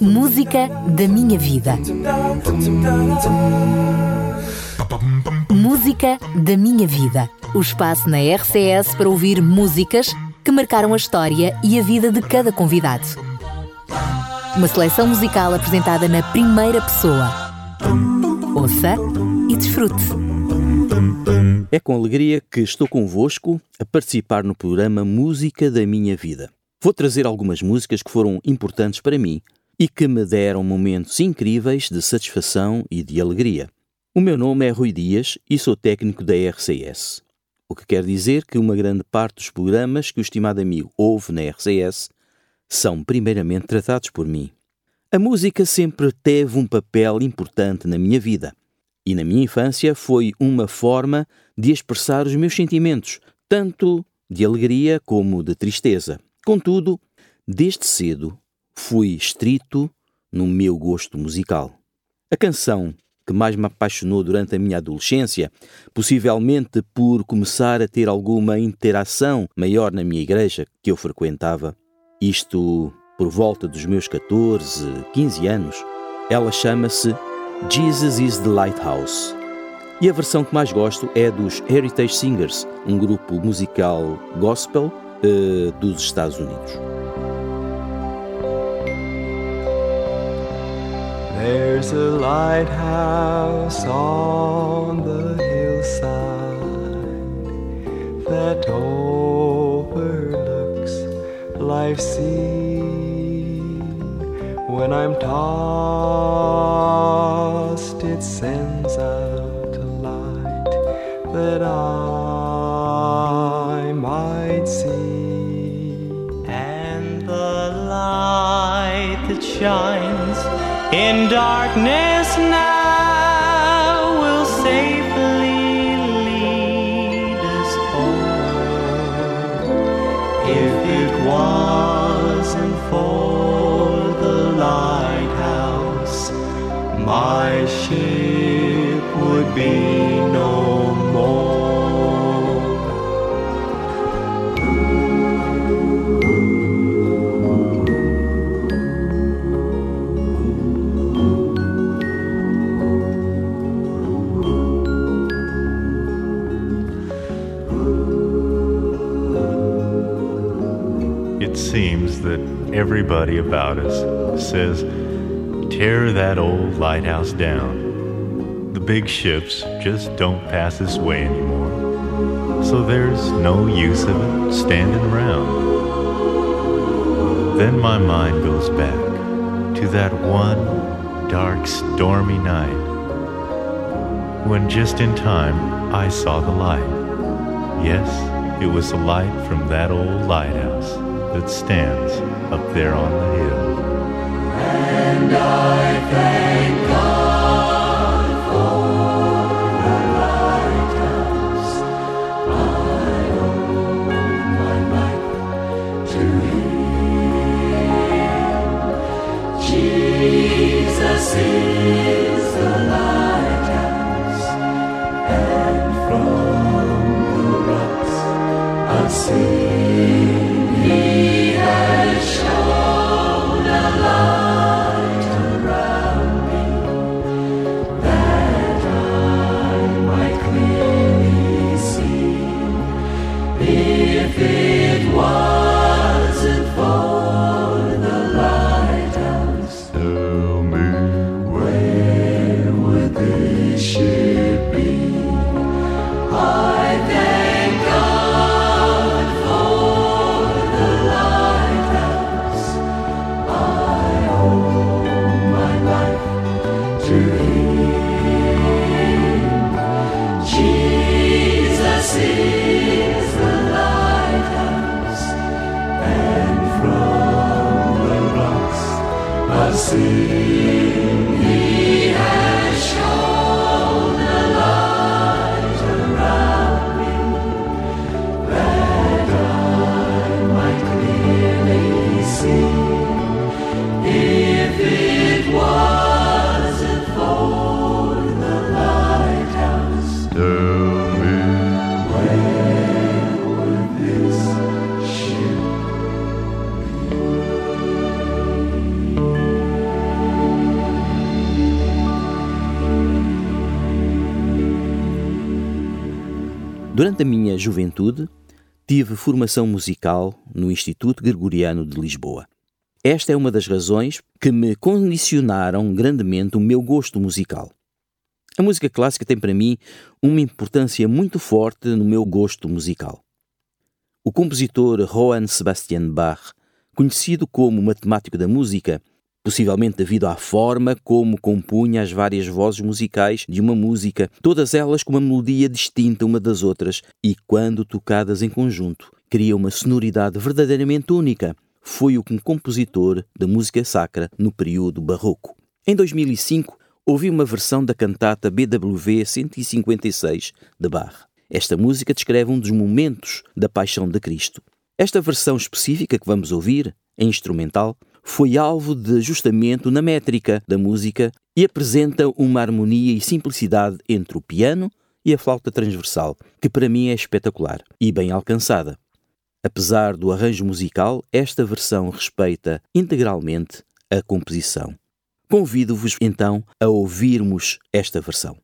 Música da minha vida. Música da minha vida. O espaço na RCS para ouvir músicas que marcaram a história e a vida de cada convidado. Uma seleção musical apresentada na primeira pessoa. Ouça e desfrute. É com alegria que estou convosco a participar no programa Música da Minha Vida. Vou trazer algumas músicas que foram importantes para mim e que me deram momentos incríveis de satisfação e de alegria. O meu nome é Rui Dias e sou técnico da RCS. O que quer dizer que uma grande parte dos programas que o estimado amigo ouve na RCS são primeiramente tratados por mim. A música sempre teve um papel importante na minha vida e na minha infância foi uma forma de expressar os meus sentimentos, tanto de alegria como de tristeza. Contudo, desde cedo fui estrito no meu gosto musical. A canção que mais me apaixonou durante a minha adolescência, possivelmente por começar a ter alguma interação maior na minha igreja que eu frequentava, isto por volta dos meus 14, 15 anos, ela chama-se Jesus is the Lighthouse. E a versão que mais gosto é dos Heritage Singers, um grupo musical gospel uh, dos Estados Unidos. There's a lighthouse on the hillside that overlooks life's sea. When I'm tossed, it sends out a light that I shines in darkness everybody about us says, tear that old lighthouse down. The big ships just don't pass this way anymore. So there's no use of it standing around. Then my mind goes back to that one dark, stormy night when just in time I saw the light. Yes, it was the light from that old lighthouse that stands up there on the hill. Tell Durante a minha juventude, tive formação musical no Instituto Gregoriano de Lisboa. Esta é uma das razões que me condicionaram grandemente o meu gosto musical. A música clássica tem para mim uma importância muito forte no meu gosto musical. O compositor Johann Sebastian Bach, conhecido como matemático da música, possivelmente devido à forma como compunha as várias vozes musicais de uma música, todas elas com uma melodia distinta uma das outras e, quando tocadas em conjunto, cria uma sonoridade verdadeiramente única. Foi o compositor da música sacra no período barroco. Em 2005, ouvi uma versão da cantata BWV 156 de Bach. Esta música descreve um dos momentos da paixão de Cristo. Esta versão específica que vamos ouvir, em instrumental, foi alvo de ajustamento na métrica da música e apresenta uma harmonia e simplicidade entre o piano e a flauta transversal, que para mim é espetacular e bem alcançada. Apesar do arranjo musical, esta versão respeita integralmente a composição. Convido-vos então a ouvirmos esta versão.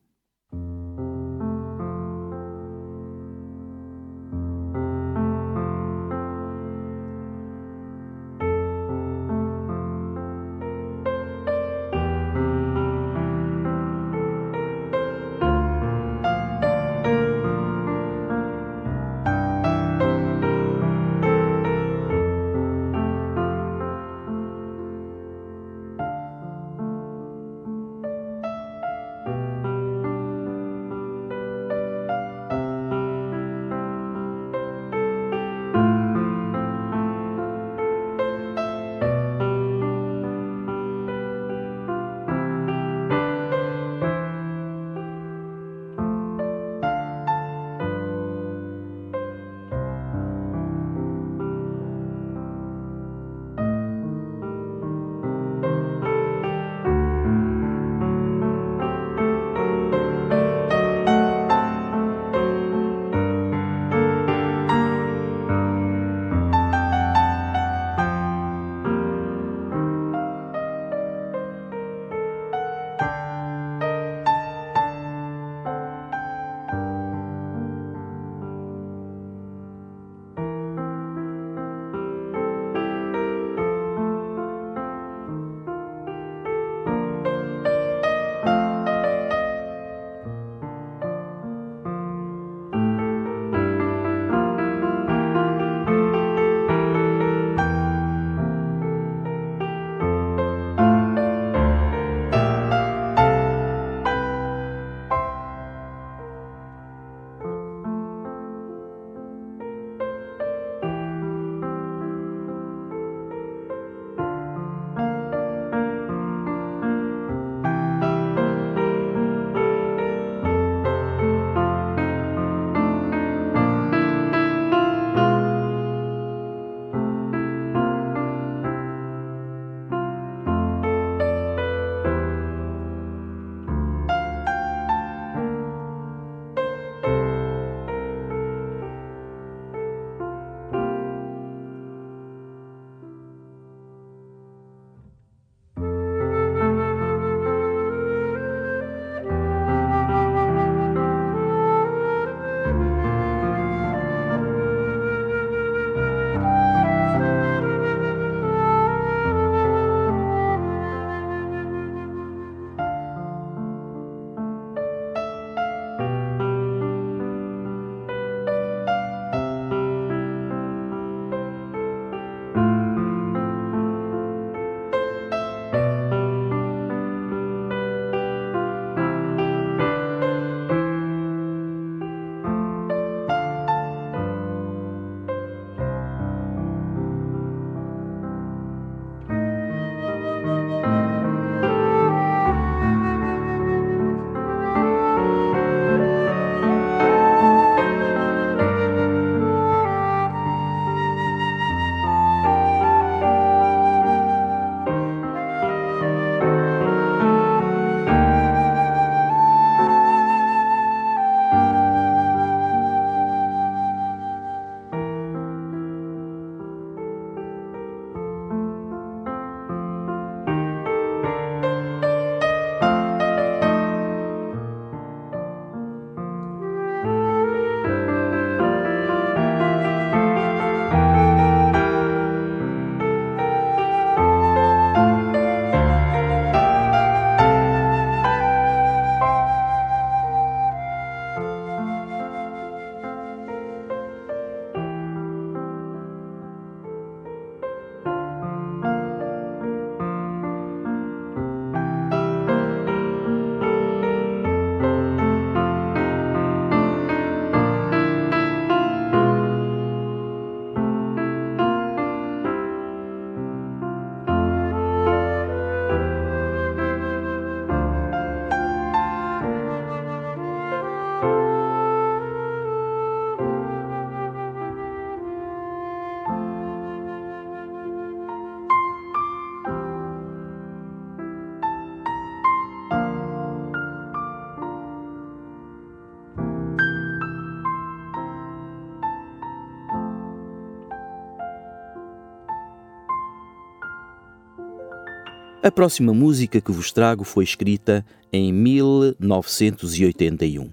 A próxima música que vos trago foi escrita em 1981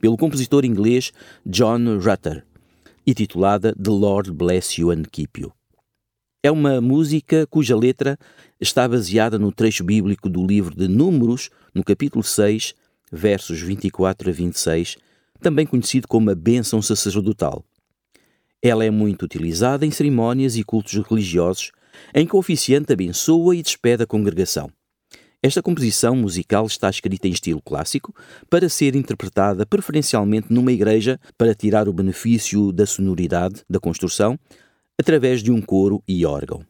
pelo compositor inglês John Rutter e titulada The Lord Bless You and Keep You. É uma música cuja letra está baseada no trecho bíblico do livro de Números, no capítulo 6, versos 24 a 26, também conhecido como a bênção sacerdotal. Ela é muito utilizada em cerimónias e cultos religiosos em que o oficiante abençoa e despede a congregação. Esta composição musical está escrita em estilo clássico para ser interpretada preferencialmente numa igreja para tirar o benefício da sonoridade da construção através de um coro e órgão.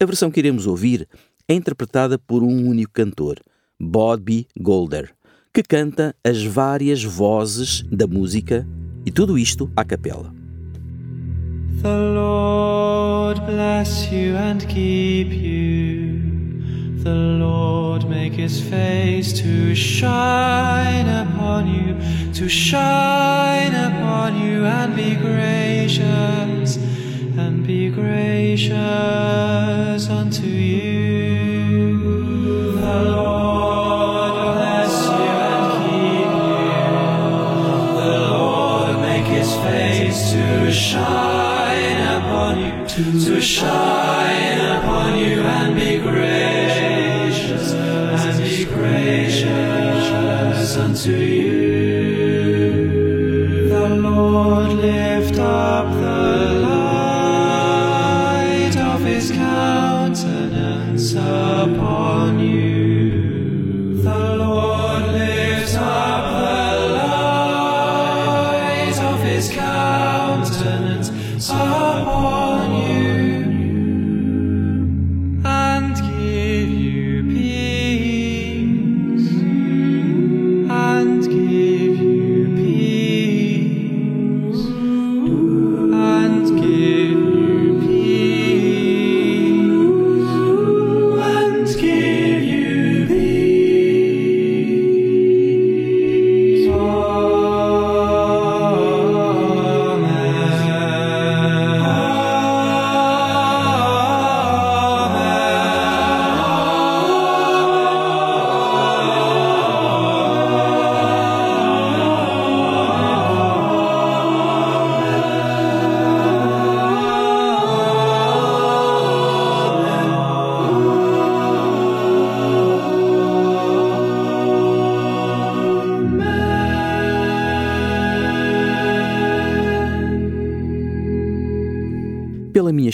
A versão que iremos ouvir é interpretada por um único cantor, Bobby Golder, que canta as várias vozes da música e tudo isto à capela. The Lord bless you and keep you. The Lord make his face to shine upon you, to shine upon you and be gracious, and be gracious unto you. The Lord shine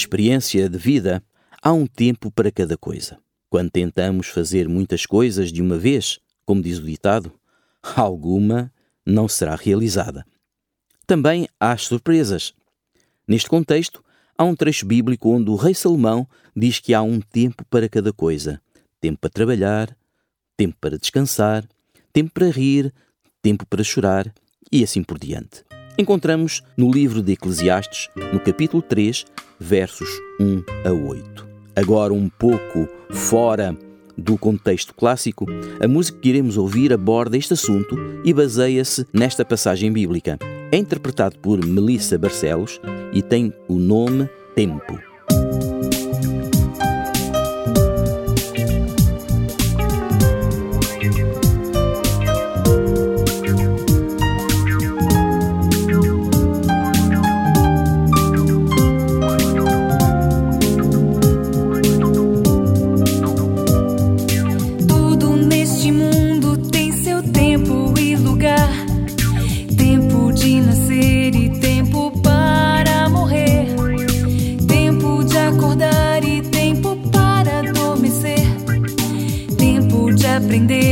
experiência de vida, há um tempo para cada coisa. Quando tentamos fazer muitas coisas de uma vez, como diz o ditado, alguma não será realizada. Também há as surpresas. Neste contexto, há um trecho bíblico onde o rei Salomão diz que há um tempo para cada coisa: tempo para trabalhar, tempo para descansar, tempo para rir, tempo para chorar e assim por diante. Encontramos no livro de Eclesiastes, no capítulo 3, versos 1 a 8. Agora, um pouco fora do contexto clássico, a música que iremos ouvir aborda este assunto e baseia-se nesta passagem bíblica. É interpretado por Melissa Barcelos e tem o nome Tempo. Tempo de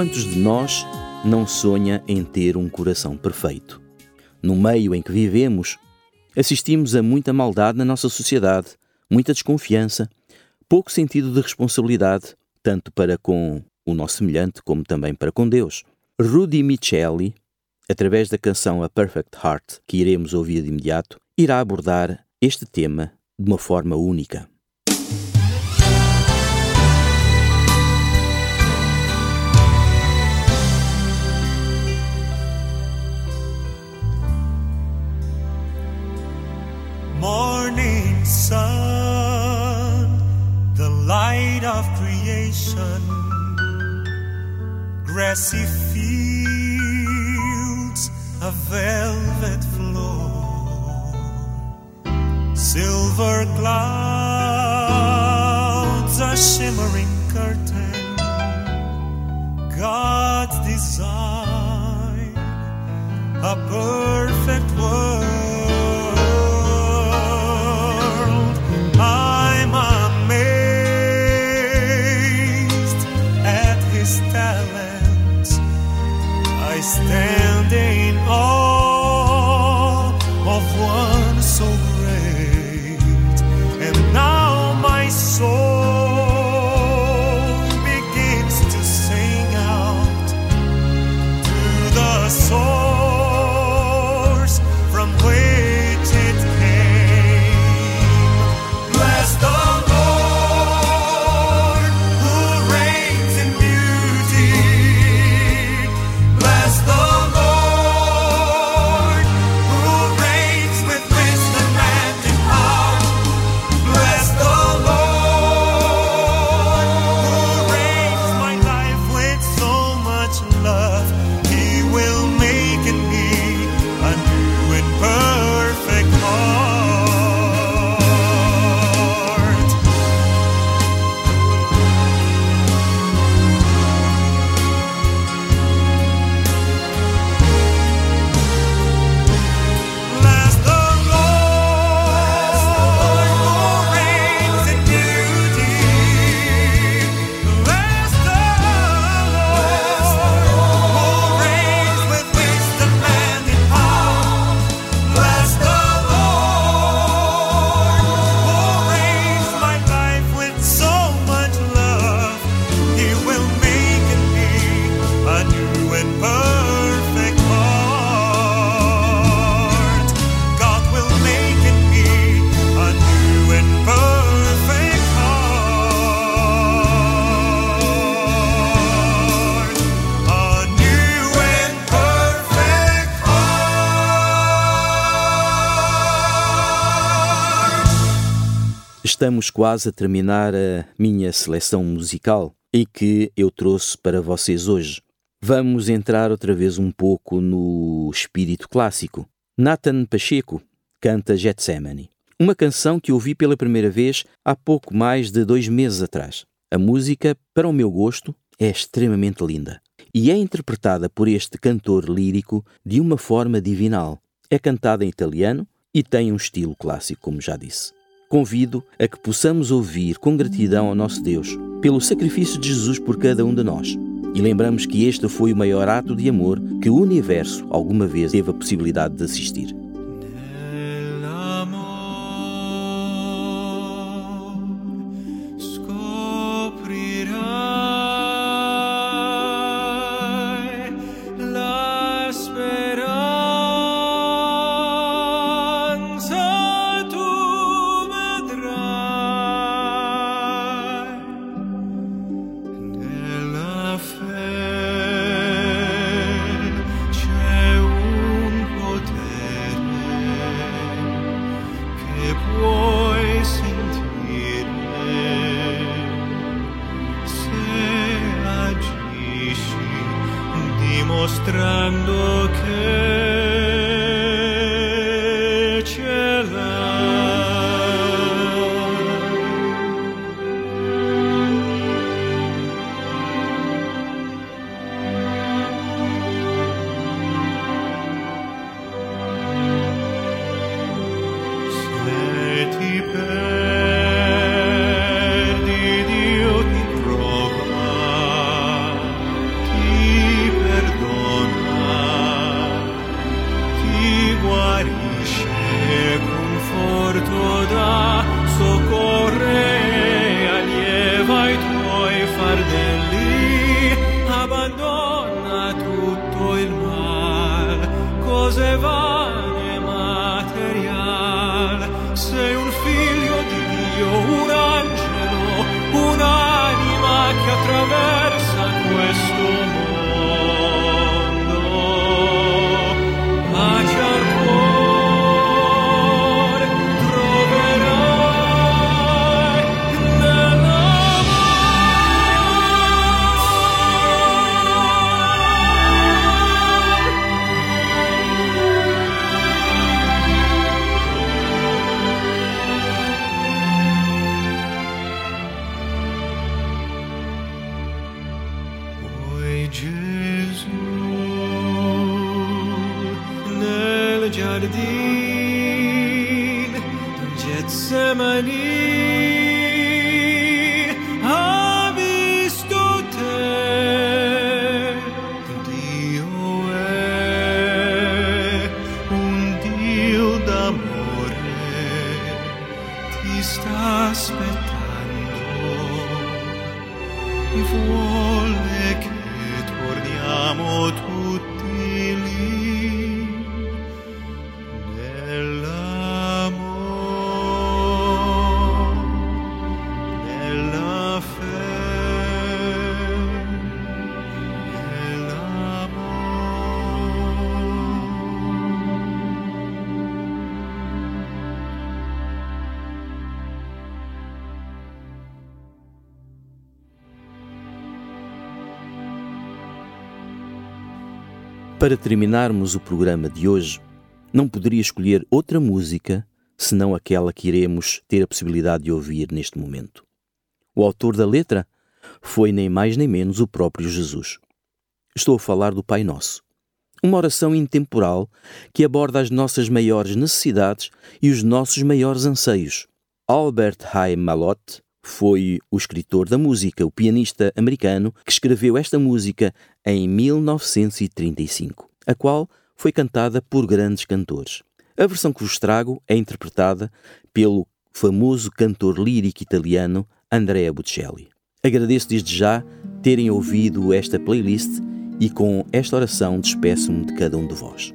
Quantos de nós não sonha em ter um coração perfeito? No meio em que vivemos, assistimos a muita maldade na nossa sociedade, muita desconfiança, pouco sentido de responsabilidade, tanto para com o nosso semelhante como também para com Deus. Rudy Micheli, através da canção A Perfect Heart, que iremos ouvir de imediato, irá abordar este tema de uma forma única. Sun, the light of creation, grassy fields, a velvet floor, silver clouds, a shimmering curtain, God's design, a perfect Estamos quase a terminar a minha seleção musical e que eu trouxe para vocês hoje. Vamos entrar outra vez um pouco no espírito clássico. Nathan Pacheco canta Getsemane, uma canção que ouvi pela primeira vez há pouco mais de dois meses atrás. A música, para o meu gosto, é extremamente linda e é interpretada por este cantor lírico de uma forma divinal. É cantada em italiano e tem um estilo clássico, como já disse. Convido a que possamos ouvir com gratidão ao nosso Deus pelo sacrifício de Jesus por cada um de nós. E lembramos que este foi o maior ato de amor que o universo alguma vez teve a possibilidade de assistir. Para terminarmos o programa de hoje, não poderia escolher outra música senão aquela que iremos ter a possibilidade de ouvir neste momento. O autor da letra foi nem mais nem menos o próprio Jesus. Estou a falar do Pai Nosso. Uma oração intemporal que aborda as nossas maiores necessidades e os nossos maiores anseios. Albert Haim Malott foi o escritor da música, o pianista americano que escreveu esta música em 1935, a qual foi cantada por grandes cantores. A versão que vos trago é interpretada pelo famoso cantor lírico italiano Andrea Bocelli. Agradeço desde já terem ouvido esta playlist e com esta oração despeço-me de cada um de vós.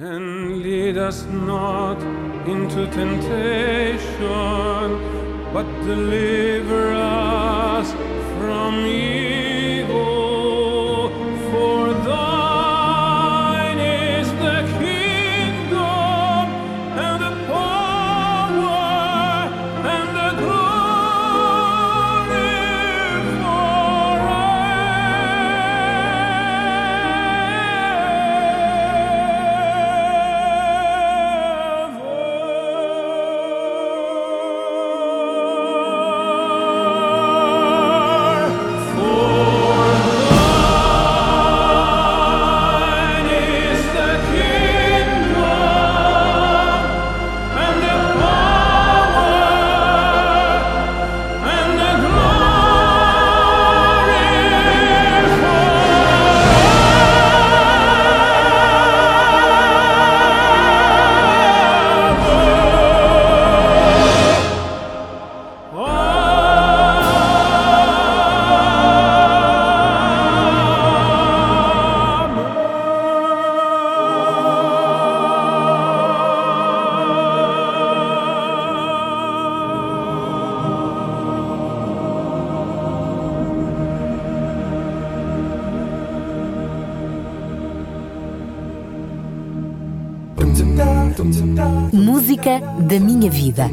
And lead us not into temptation, but deliver us from evil.